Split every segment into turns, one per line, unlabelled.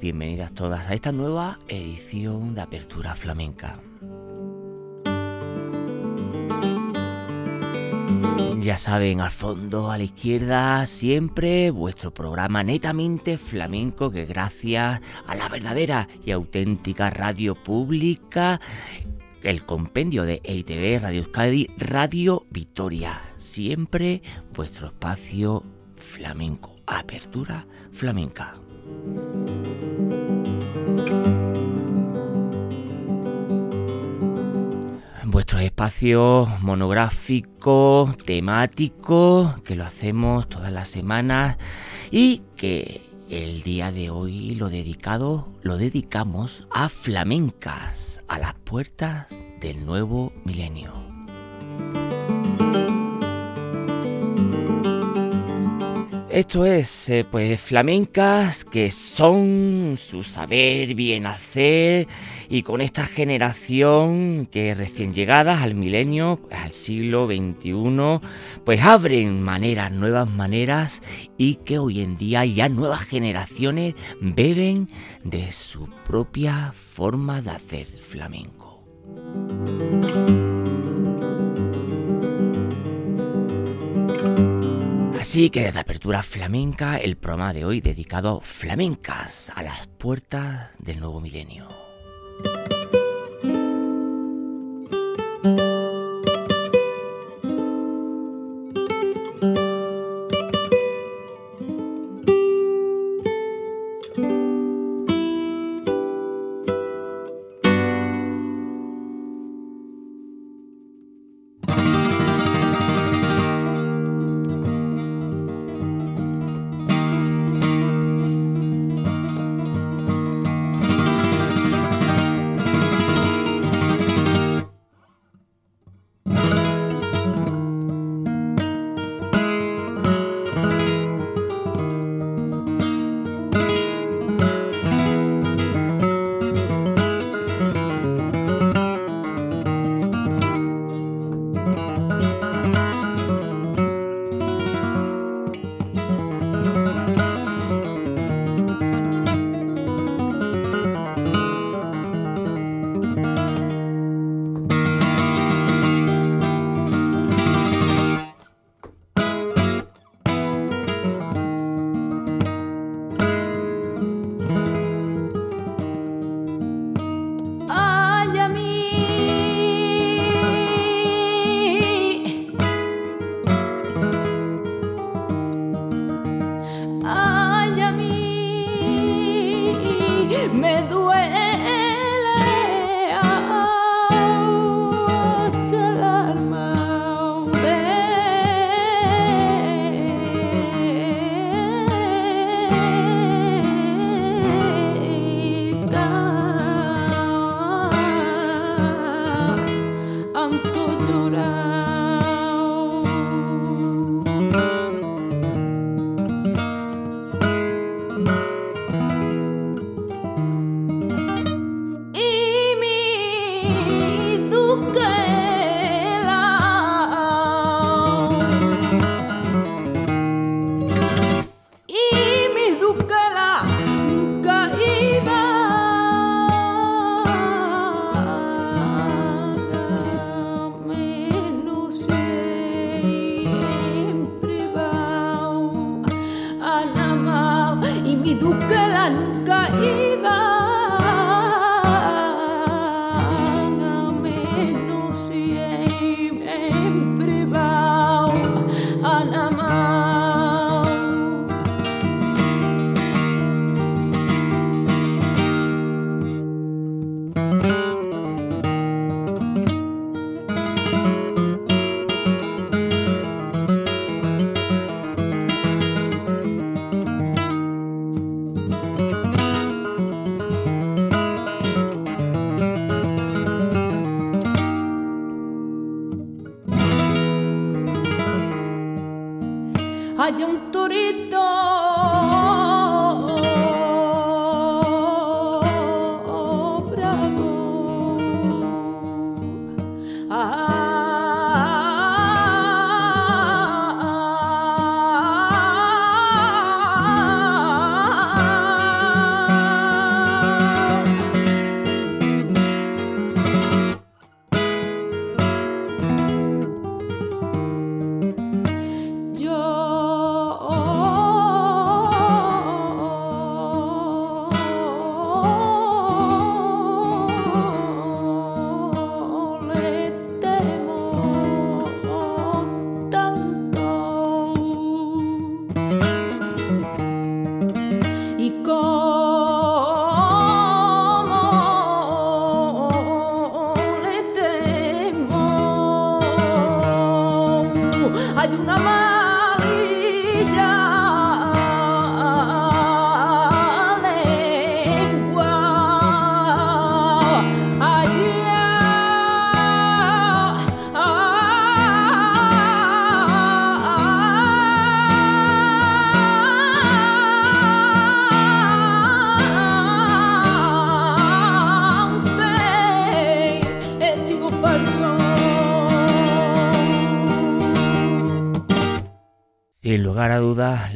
Bienvenidas todas a esta nueva edición de Apertura Flamenca. Ya saben, al fondo, a la izquierda, siempre vuestro programa netamente flamenco que gracias a la verdadera y auténtica radio pública, el compendio de EITV, Radio Euskadi, Radio Victoria. Siempre vuestro espacio flamenco. Apertura flamenca. Vuestro espacio monográfico, temático, que lo hacemos todas las semanas y que el día de hoy lo dedicado lo dedicamos a flamencas, a las puertas del nuevo milenio. Esto es, eh, pues, flamencas que son su saber bien hacer y con esta generación que recién llegadas al milenio, al siglo XXI, pues abren maneras, nuevas maneras y que hoy en día ya nuevas generaciones beben de su propia forma de hacer flamenco. Así que desde Apertura Flamenca, el programa de hoy dedicado a flamencas a las puertas del nuevo milenio.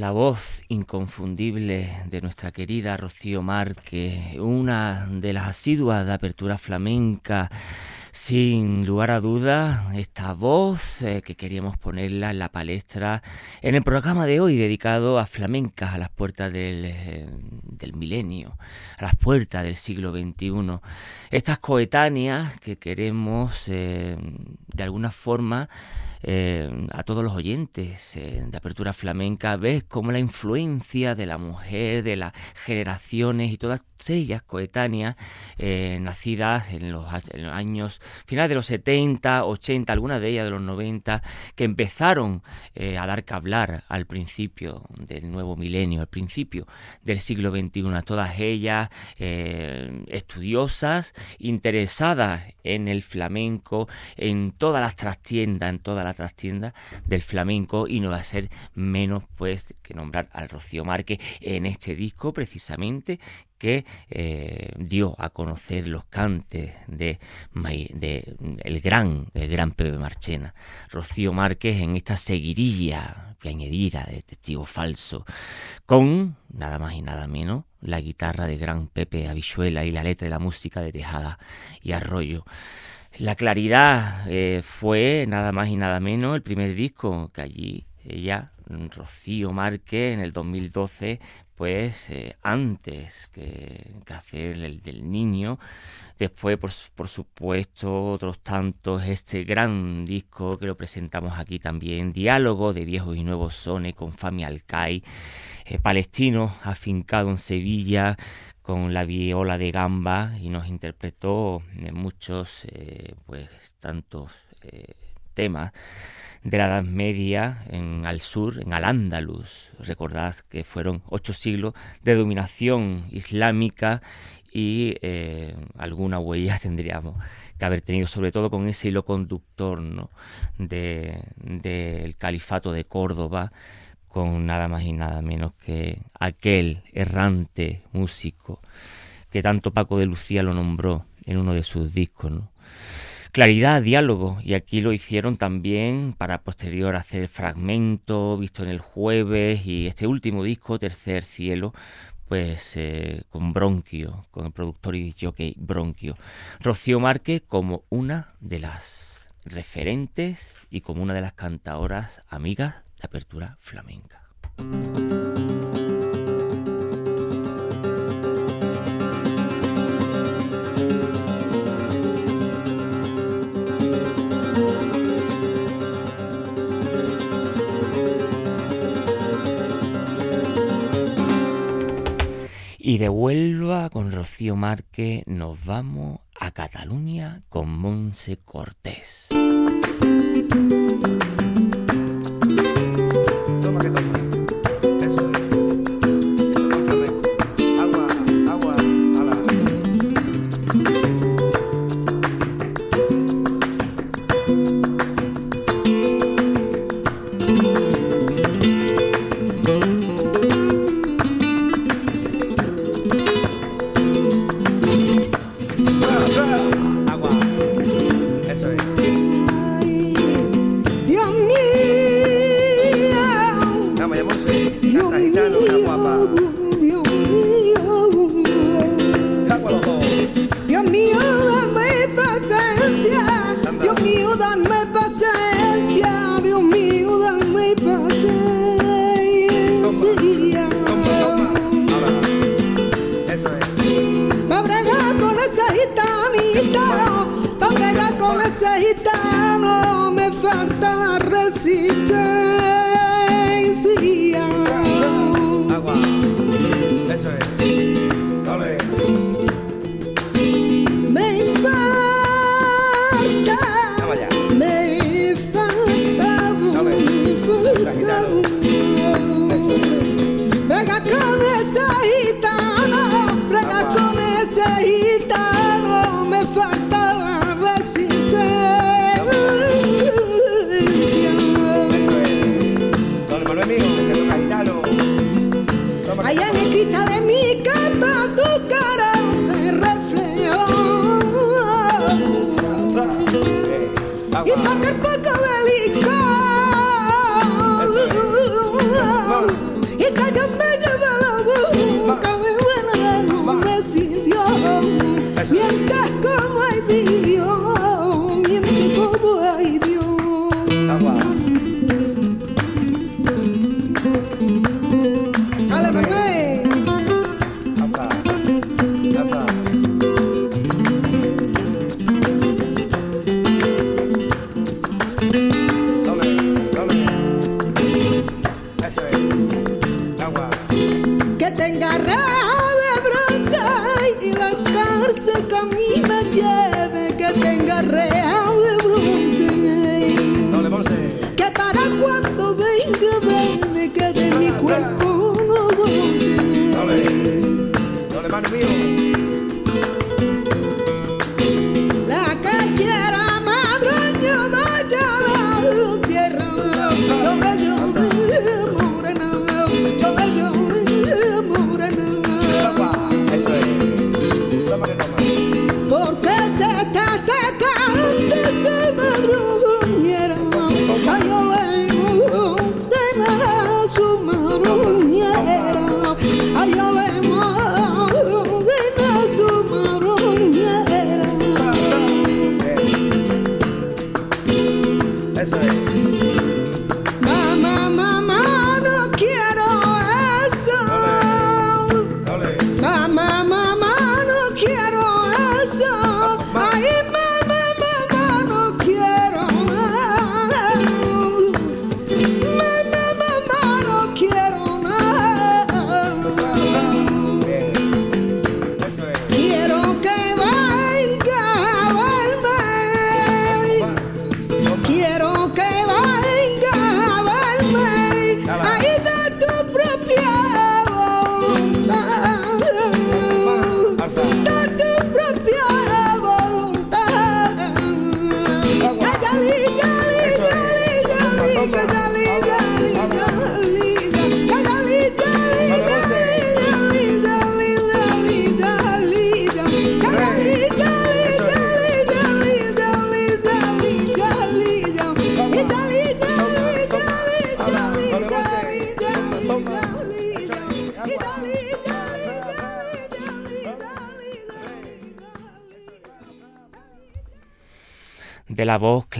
La voz inconfundible de nuestra querida Rocío Márquez, una de las asiduas de apertura flamenca. Sin lugar a dudas, esta voz eh, que queríamos ponerla en la palestra en el programa de hoy dedicado a flamencas a las puertas del, eh, milenio, a las puertas del siglo XXI. Estas coetáneas que queremos eh, de alguna forma eh, a todos los oyentes eh, de Apertura Flamenca, ves cómo la influencia de la mujer, de las generaciones y todas ellas coetáneas, eh, nacidas en los, años finales de los 70, 80, algunas de ellas de los 90, que empezaron a dar que hablar al principio del nuevo milenio, al principio del siglo XXI, todas ellas estudiosas, interesadas en el flamenco, en todas las trastiendas, en todas las trastienda del flamenco y no va a ser menos pues que nombrar al Rocío Márquez en este disco precisamente que eh, dio a conocer los cantes de, el gran el gran Pepe Marchena. Rocío Márquez en esta seguidilla piañedira de testigo falso con nada más y nada menos la guitarra de gran Pepe Avichuela y la letra y la música de Tejada y Arroyo. La claridad eh, fue nada más y nada menos el primer disco que allí ella, Rocío Márquez, en el 2012, pues antes que, hacer el del niño, después por, por, supuesto otros tantos, este gran disco que lo presentamos aquí también, Diálogo de viejos y nuevos sones con Fami Alcai, eh, palestino afincado en Sevilla, con la viola de gamba y nos interpretó en muchos eh, pues tantos temas de la Edad Media en al sur, en Al-Ándalus. Recordad que fueron ocho siglos de dominación islámica y eh, alguna huella tendríamos que haber tenido, sobre todo con ese hilo conductor ¿no? del califato de Córdoba, con nada más y nada menos que aquel errante músico que tanto Paco de Lucía lo nombró en uno de sus discos. Claridad, diálogo, y aquí lo hicieron también para posterior hacer fragmento, visto en el jueves, y este último disco, Tercer Cielo, pues eh, con Bronquio, con el productor y jockey Bronquio. Rocío Márquez como una de las referentes y como una de las cantadoras amigas apertura flamenca. Y de Huelva con Rocío Márquez nos vamos a Cataluña con Monse Cortés.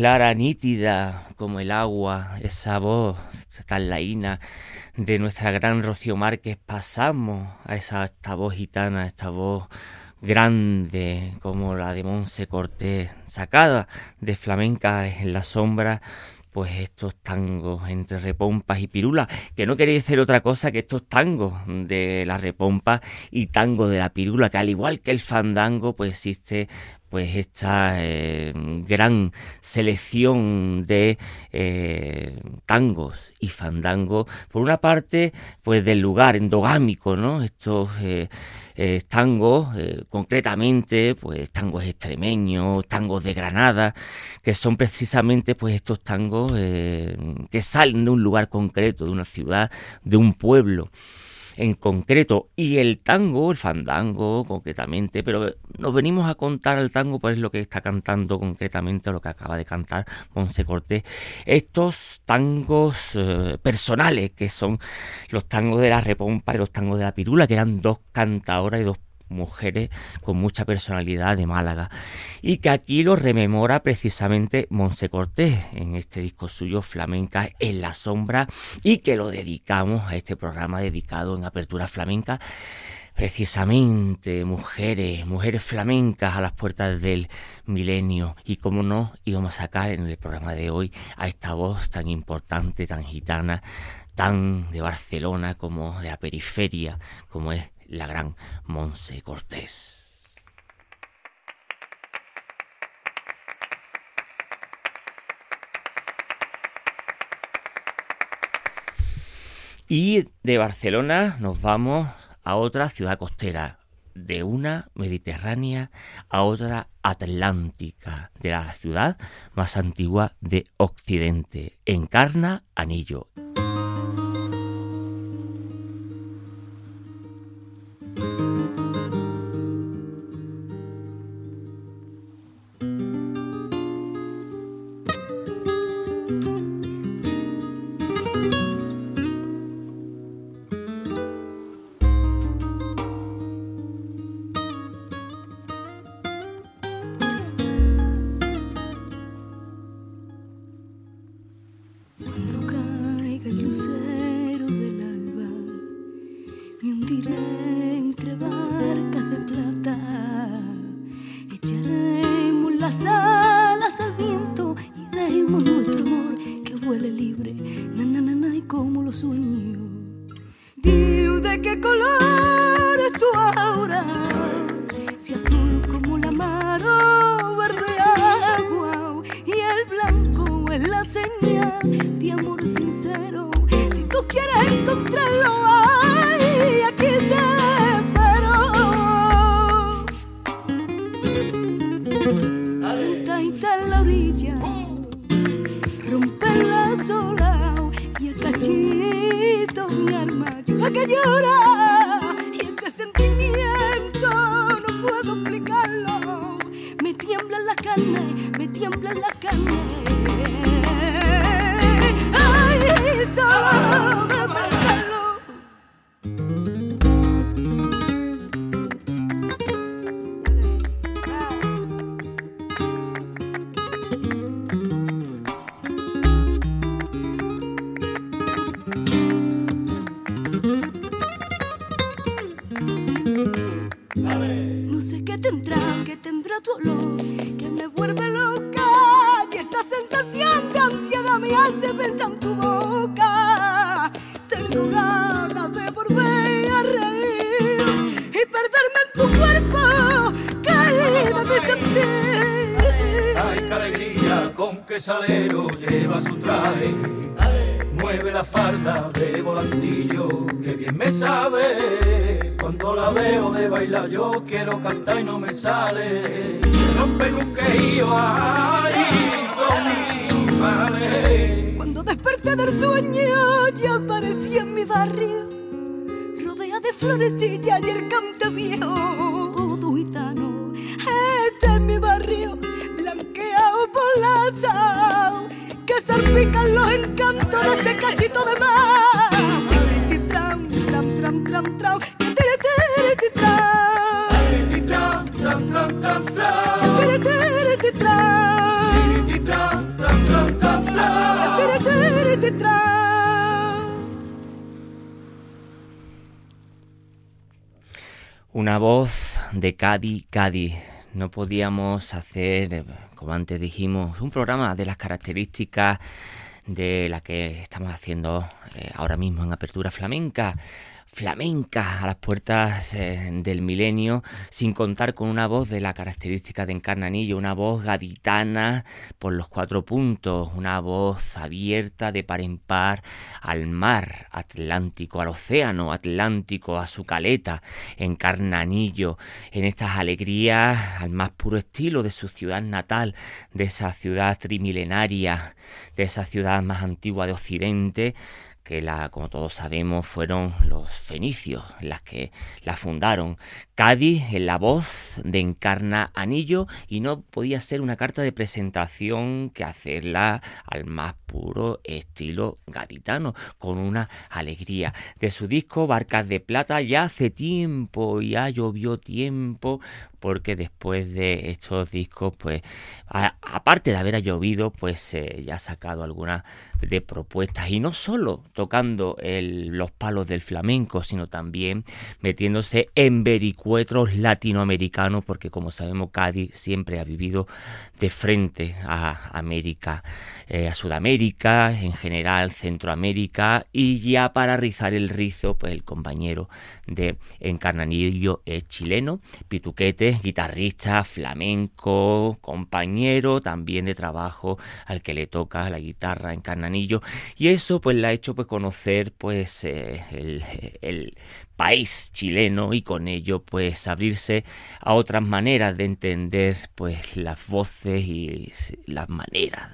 Clara, nítida como el agua, esa voz tan laína de nuestra gran Rocío Márquez, pasamos a esa, esta voz gitana, esta voz grande como la de Monse Cortés, sacada de flamenca en la sombra, pues estos tangos entre repompas y pirulas, que no quería decir otra cosa que estos tangos de la repompa y tango de la pirula, que al igual que el fandango, pues existe pues esta eh, gran selección de eh, tangos y fandangos, por una parte, pues del lugar endogámico, ¿no? Estos eh, tangos, concretamente, pues tangos extremeños, tangos de Granada, que son precisamente pues estos tangos que salen de un lugar concreto, de una ciudad, de un pueblo en concreto y el tango, el fandango concretamente, pero nos venimos a contar el tango pues es lo que está cantando concretamente, lo que acaba de cantar Ponce Cortés, estos tangos eh, personales que son los tangos de la repompa y los tangos de la pirula, que eran dos cantadoras y dos mujeres con mucha personalidad de Málaga y que aquí lo rememora precisamente Monse Cortés en este disco suyo Flamenca en la sombra y que lo dedicamos a este programa dedicado en Apertura Flamenca precisamente mujeres, mujeres flamencas a las puertas del milenio. Y como no íbamos a sacar en el programa de hoy a esta voz tan importante, tan gitana, tan de Barcelona como de la periferia, como es la gran Monse Cortés. Y de Barcelona nos vamos a otra ciudad costera, de una mediterránea a otra atlántica, de la ciudad más antigua de Occidente. Encarna Anillo.
tiembla en la cama. De
Cádiz, Cádiz. No podíamos hacer, como antes dijimos, un programa de las características de la que estamos haciendo eh, ahora mismo en Apertura Flamenca flamenca a las puertas eh, del milenio, sin contar con una voz de la característica de Encarnanillo, una voz gaditana por los cuatro puntos, una voz abierta de par en par al mar Atlántico, al océano Atlántico, a su caleta, Encarnanillo, en estas alegrías al más puro estilo de su ciudad natal, de esa ciudad trimilenaria, de esa ciudad más antigua de Occidente, que la, como todos sabemos, fueron los fenicios las que la fundaron. Cádiz en la voz de Encarna Anillo y no podía ser una carta de presentación que hacerla al más puro estilo gaditano, con una alegría. De su disco Barcas de Plata ya hace tiempo, ya llovió tiempo, porque después de estos discos, pues, aparte de haber llovido, pues ya ha sacado algunas de propuestas y no solo tocando los palos del flamenco, sino también metiéndose en vericuetros latinoamericanos, porque como sabemos Cádiz siempre ha vivido de frente a América, eh, a Sudamérica, en general Centroamérica y ya para rizar el rizo, pues el compañero de Encarnanillo es chileno, Pituquete guitarrista, flamenco, compañero también de trabajo al que le toca la guitarra en Carnanillo y eso pues le ha hecho pues conocer pues eh, el, país chileno y con ello pues abrirse a otras maneras de entender pues las voces y las maneras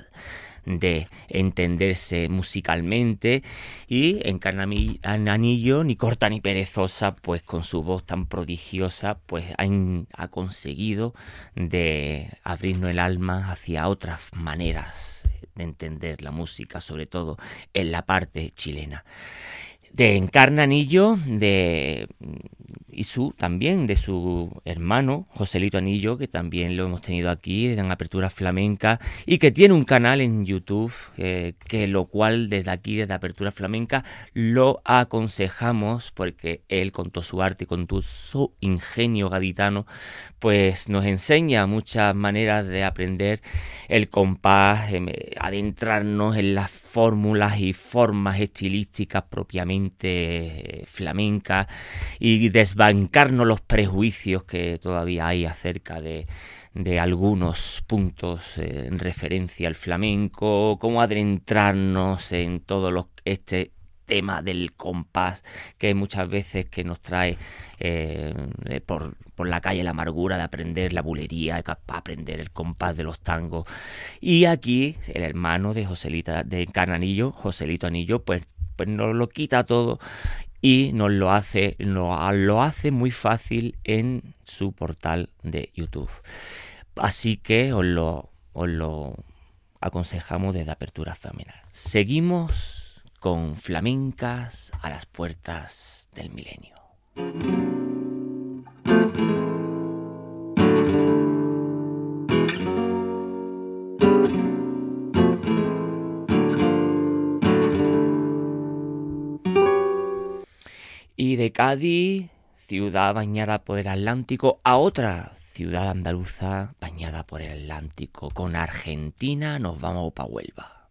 de entenderse musicalmente. Y en Anillo ni corta ni perezosa pues con su voz tan prodigiosa pues ha, conseguido de abrirnos el alma hacia otras maneras de entender la música sobre todo en la parte chilena de Encarnanillo de y su también de su hermano Joselito Anillo, que también lo hemos tenido aquí en Apertura Flamenca y que tiene un canal en YouTube, eh, que lo cual desde aquí, desde Apertura Flamenca, lo aconsejamos porque él con todo su arte y con todo su ingenio gaditano, pues nos enseña muchas maneras de aprender el compás, em, adentrarnos en las fórmulas y formas estilísticas propiamente eh, flamencas y desbancarnos los prejuicios que todavía hay acerca de, algunos puntos eh, en referencia al flamenco, cómo adentrarnos en todo este tema del compás que muchas veces que nos trae eh, por, la calle la amargura de aprender la bulería, de aprender el compás de los tangos. Y aquí el hermano de Joselita, de Cananillo, Joselito Anillo, pues, pues nos lo quita todo y nos lo hace, lo hace muy fácil en su portal de YouTube. Así que os lo, os lo aconsejamos desde Apertura Familiar. Seguimos con flamencas a las puertas del milenio. Cádiz, ciudad bañada por el Atlántico, a otra ciudad andaluza bañada por el Atlántico. Con Argentina nos vamos para Huelva.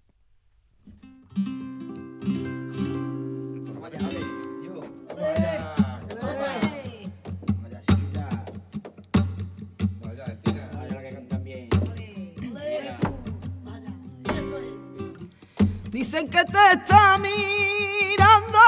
Dicen que te está mirando.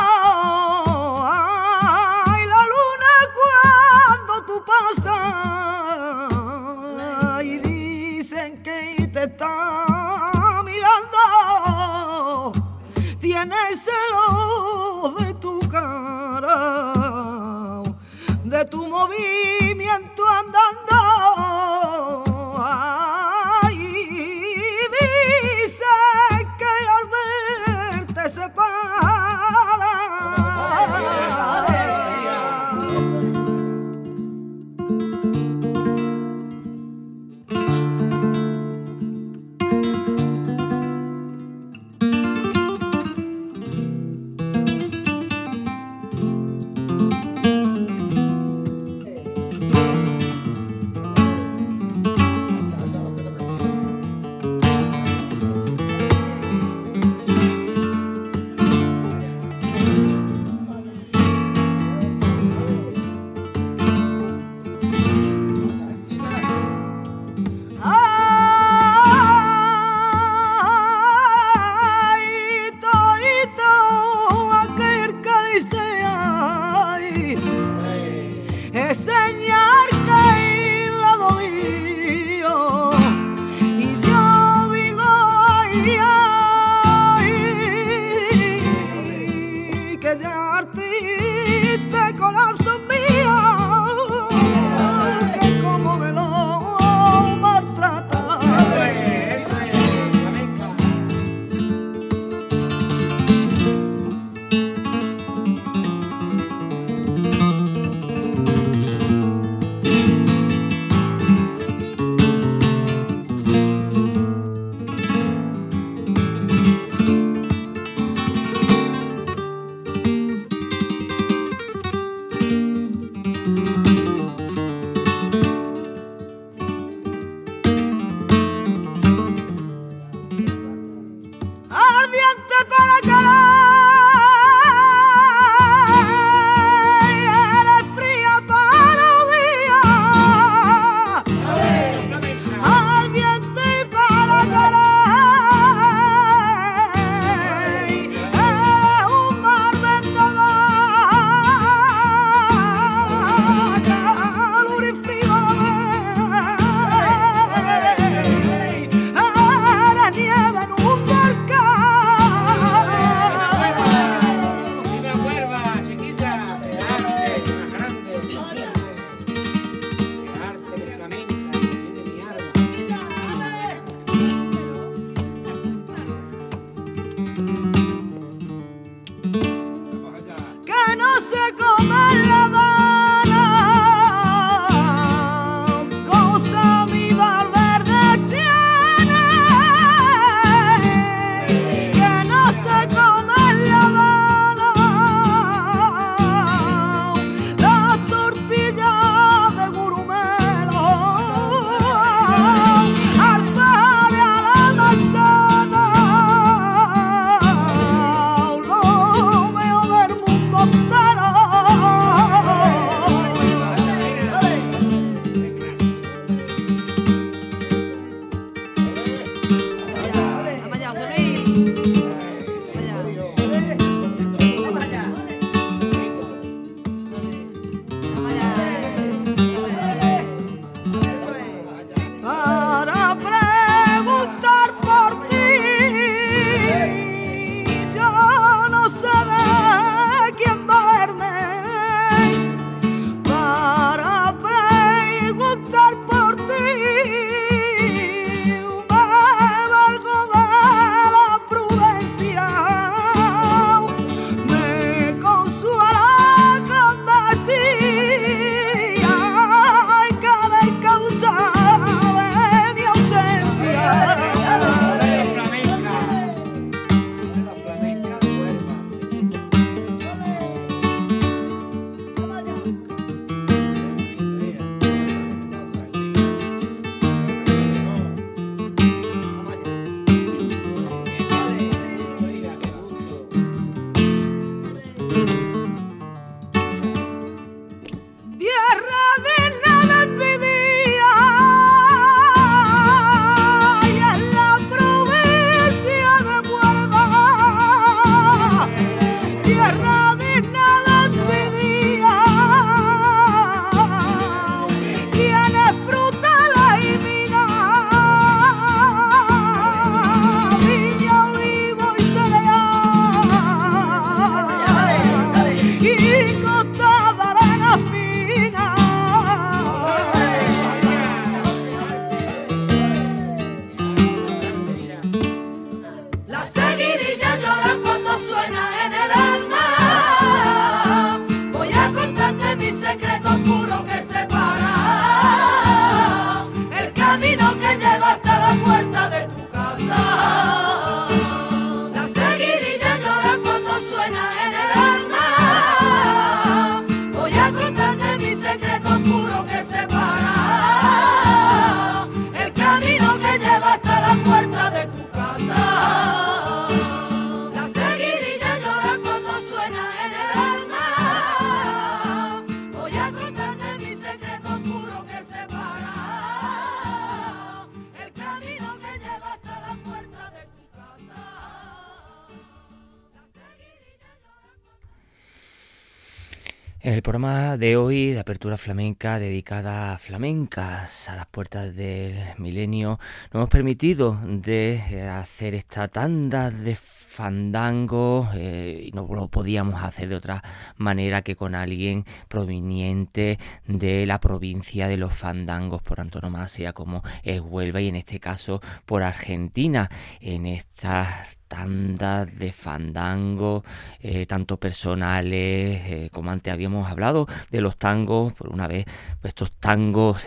En el programa de hoy de Apertura Flamenca dedicada a flamencas a las puertas del milenio, nos hemos permitido de eh, hacer esta tanda de fandango eh, y no lo podíamos hacer de otra manera que con alguien proveniente de la provincia de los fandangos por antonomasia como es Huelva y en este caso por Argentina. En estas tandas de fandango, eh, tanto personales, eh, como antes habíamos hablado de los tangos, por una vez, pues estos tangos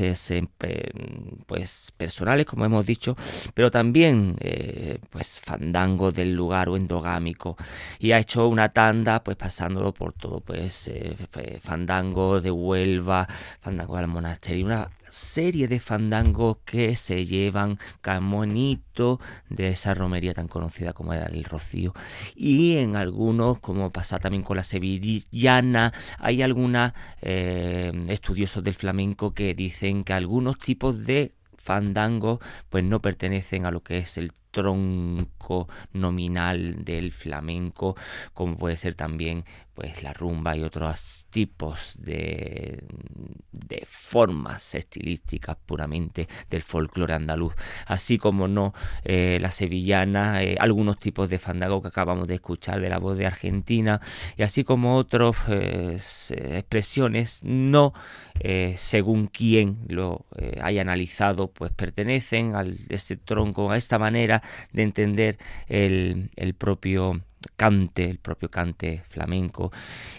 pues personales, como hemos dicho, pero también eh, pues fandangos del lugar o endogámico. Y ha hecho una tanda, pues pasándolo por todo, pues fandango de Huelva, fandango del monasterio, una serie de fandangos que se llevan camonito de esa romería tan conocida como era el Rocío. Y en algunos, como pasa también con la sevillana, hay algunos eh, estudiosos del flamenco que dicen que algunos tipos de fandangos pues no pertenecen a lo que es el tronco nominal del flamenco, como puede ser también pues la rumba y otros tipos de, de formas estilísticas puramente del folclore andaluz, así como no eh, la sevillana, eh, algunos tipos de fandango que acabamos de escuchar de la voz de Argentina, y así como otras eh, expresiones no según quien lo haya analizado, pues pertenecen a este tronco, a esta manera de entender el, el propio cante, el propio cante flamenco,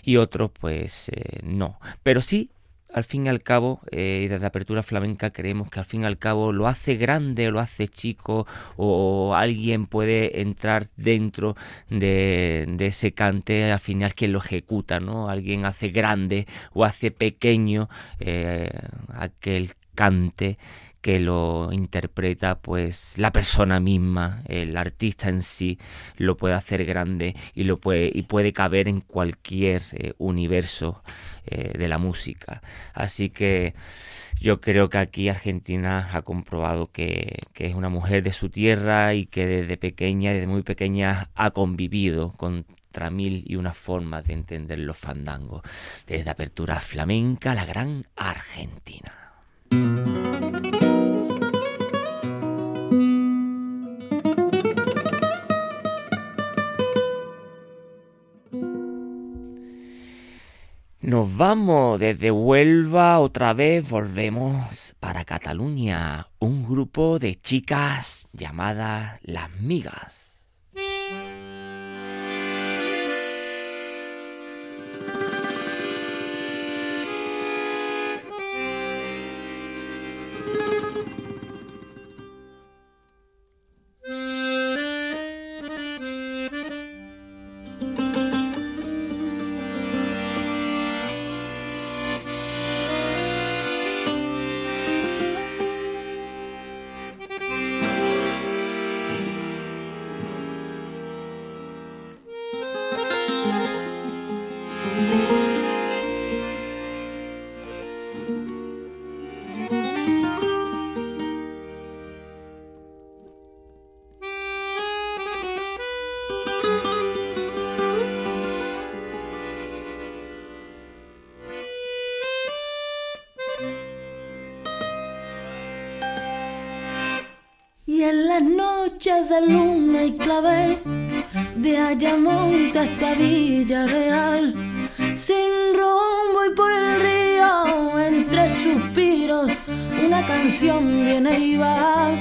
y otros pues eh, no. Pero sí, al fin y al cabo, eh, desde Apertura Flamenca creemos que al fin y al cabo lo hace grande, lo hace chico, o alguien puede entrar dentro de, ese cante, al final quien lo ejecuta, ¿no? Alguien hace grande o hace pequeño eh, aquel cante que lo interpreta pues la persona misma, el artista en sí lo puede hacer grande y lo puede y puede caber en cualquier eh, universo eh, de la música. Así que yo creo que aquí Argentina ha comprobado que, que, es una mujer de su tierra y que desde pequeña, desde muy pequeña, ha convivido contra mil y una formas de entender los fandangos. Desde apertura flamenca, la gran Argentina. Nos vamos desde Huelva, otra vez volvemos para Cataluña, un grupo de chicas llamadas Las Migas.
De luna y clavel, de Ayamonte hasta Villarreal, sin rumbo y por el río, entre suspiros, una canción viene y va,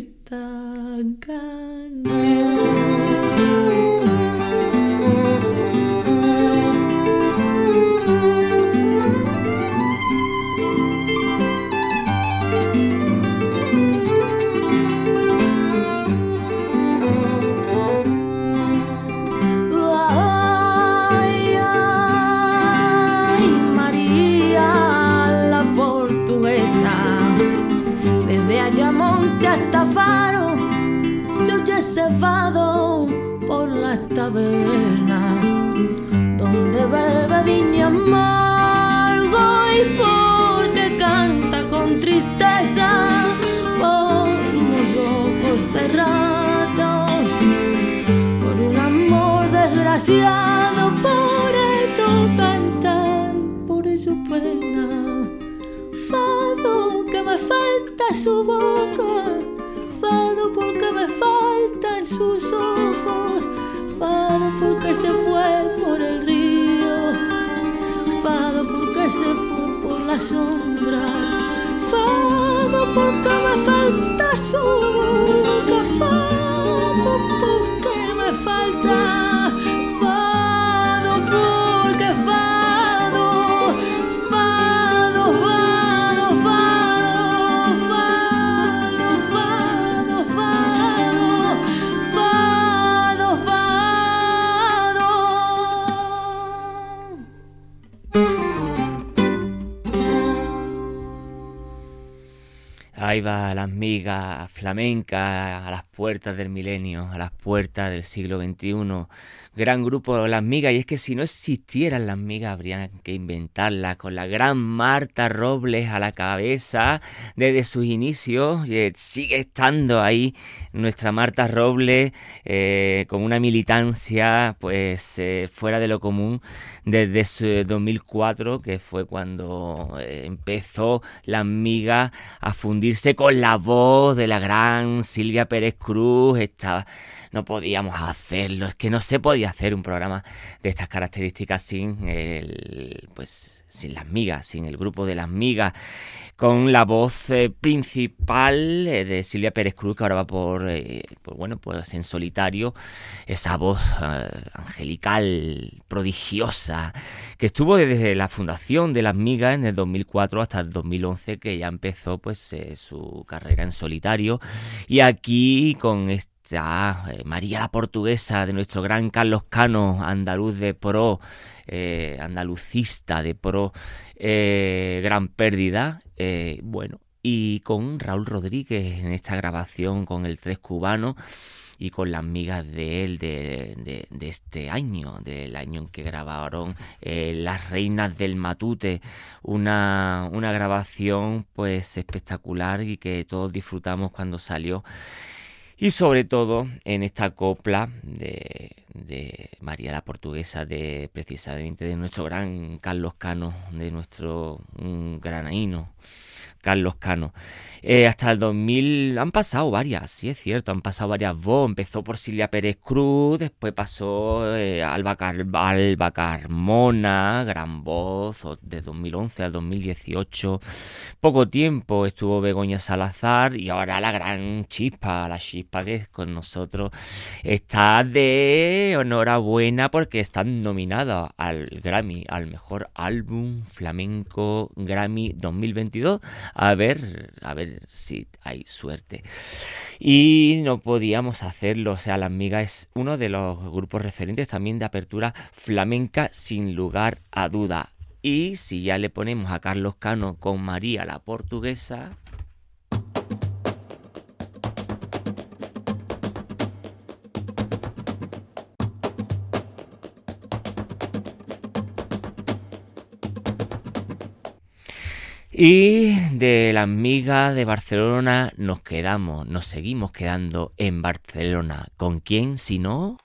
utan tabernas, donde bebe viña amargo y porque canta con tristeza por unos ojos cerrados por un amor desgraciado, por eso canta, por eso pena. Fado que me falta su boca, fado porque me faltan sus se fue por la sombra, fado porque me falta
Ahí va las migas flamencas a las puertas del milenio, a las puertas del siglo XXI. Gran grupo Las Migas, y es que si no existieran las migas habrían que inventarlas, con la gran Marta Robles a la cabeza desde sus inicios. y, eh, sigue estando ahí nuestra Marta Robles eh, con una militancia pues eh, fuera de lo común desde su 2004, que fue cuando empezó Las Migas a fundirse con la voz de la gran Silvia Pérez Cruz. Estaba, no podíamos hacerlo, es que no se podía hacer un programa de estas características sin el, pues, sin las migas, sin el grupo de las migas, con la voz eh, principal eh, de Silvia Pérez Cruz, que ahora va por, eh, por, bueno, pues en solitario, esa voz angelical, prodigiosa, que estuvo desde la fundación de las migas en el 2004 hasta el 2011, que ya empezó pues su carrera en solitario, y aquí con este eh, María la Portuguesa de nuestro gran Carlos Cano, andaluz de pro, eh, andalucista de pro, eh, gran pérdida, eh, bueno, y con Raúl Rodríguez en esta grabación con el Tres Cubano y con las migas de él de, de- este año, del año en que grabaron Las Reinas del Matute, una, una grabación pues espectacular y que todos disfrutamos cuando salió. Y sobre todo en esta copla de, de María la Portuguesa, de precisamente de nuestro gran Carlos Cano, de nuestro mm, granaíno Carlos Cano. Eh, hasta el 2000 han pasado varias, sí es cierto, han pasado varias voces. Empezó por Silvia Pérez Cruz, después pasó eh, Alba, Car- Alba Carmona, gran voz, de 2011 al 2018. Poco tiempo estuvo Begoña Salazar y ahora la gran chispa, la chispa que es con nosotros, está de enhorabuena porque están nominados al Grammy, al mejor álbum flamenco Grammy 2022. A ver, a ver si hay suerte. Y no podíamos hacerlo, o sea, la amiga es uno de los grupos referentes también de apertura flamenca sin lugar a duda. Y si ya le ponemos a Carlos Cano con María la portuguesa,
Y de la amiga de Barcelona nos quedamos, nos seguimos quedando en Barcelona. ¿Con quién si no?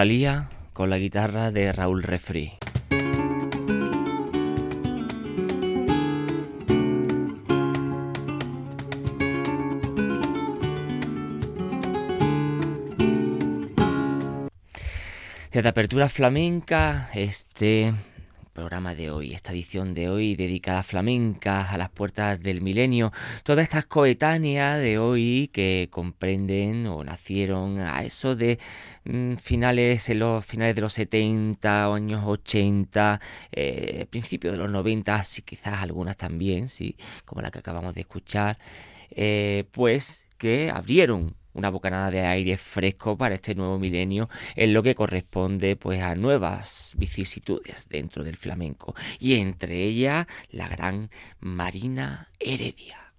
Rosalía con la guitarra de Raúl Refri. De apertura flamenca, este
programa de hoy, esta edición de hoy dedicada a flamencas, a las puertas del milenio, todas estas coetáneas de hoy que comprenden o nacieron a eso de finales, en los finales de los 70, años 80, eh, principios de los 90, y quizás algunas también, sí, como la que acabamos de escuchar, eh, pues que abrieron una bocanada de aire fresco para este nuevo milenio en lo que corresponde pues a nuevas vicisitudes dentro del flamenco y entre ellas la gran Marina Heredia.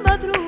madrugada.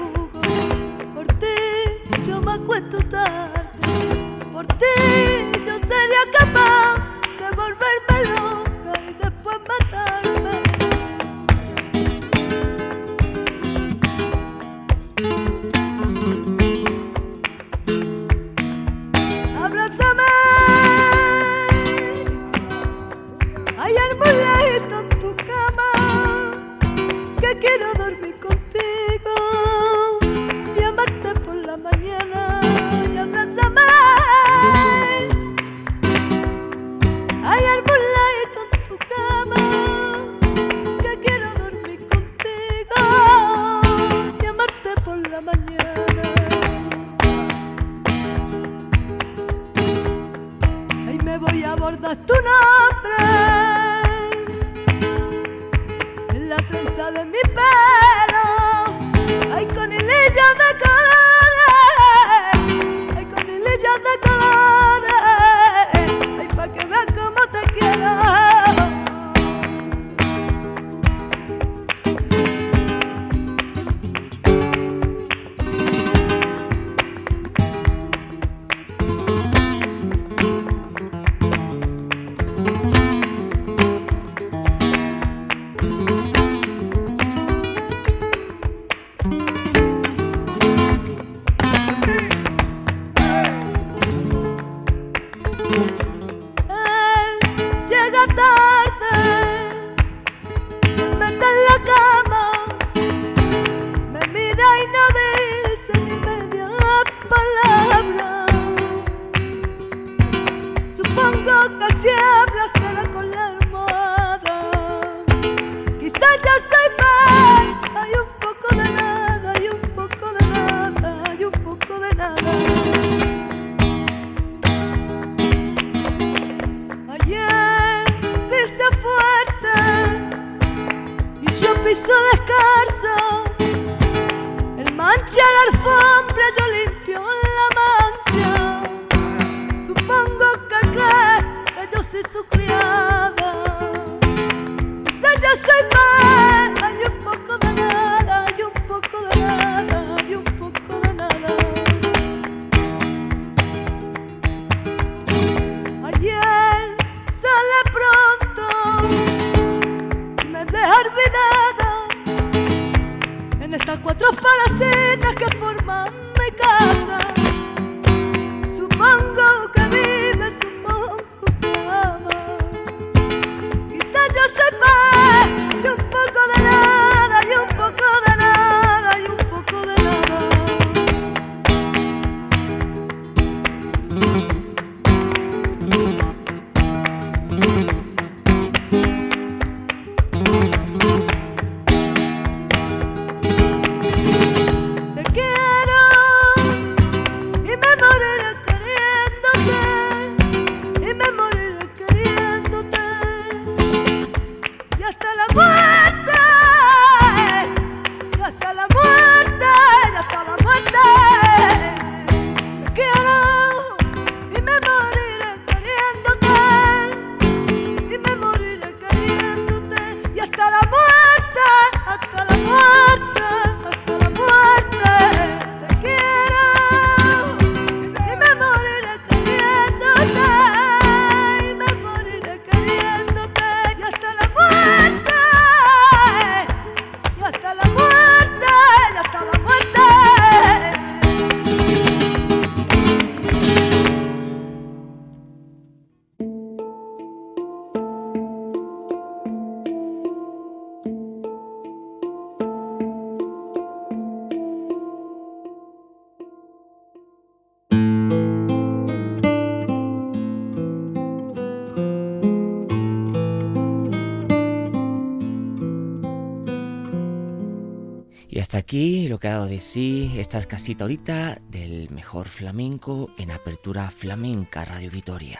Sí esta escasita ahorita del mejor flamenco en Apertura Flamenca Radio Vitoria.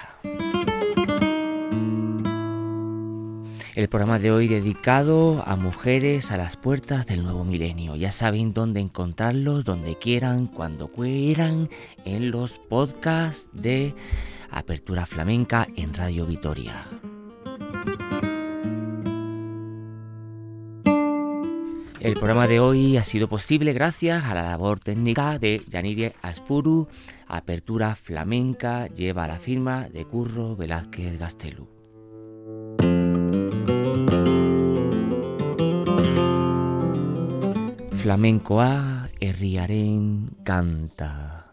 El programa de hoy dedicado a mujeres a las puertas del nuevo milenio. Ya saben dónde encontrarlos, donde quieran, cuando quieran, en los podcasts de Apertura Flamenca en Radio Vitoria. El programa de hoy ha sido posible gracias a la labor técnica de Yanire Aspuru. Apertura Flamenca lleva la firma de Curro Velázquez Gastelu. flamenkoa herriaren kanta.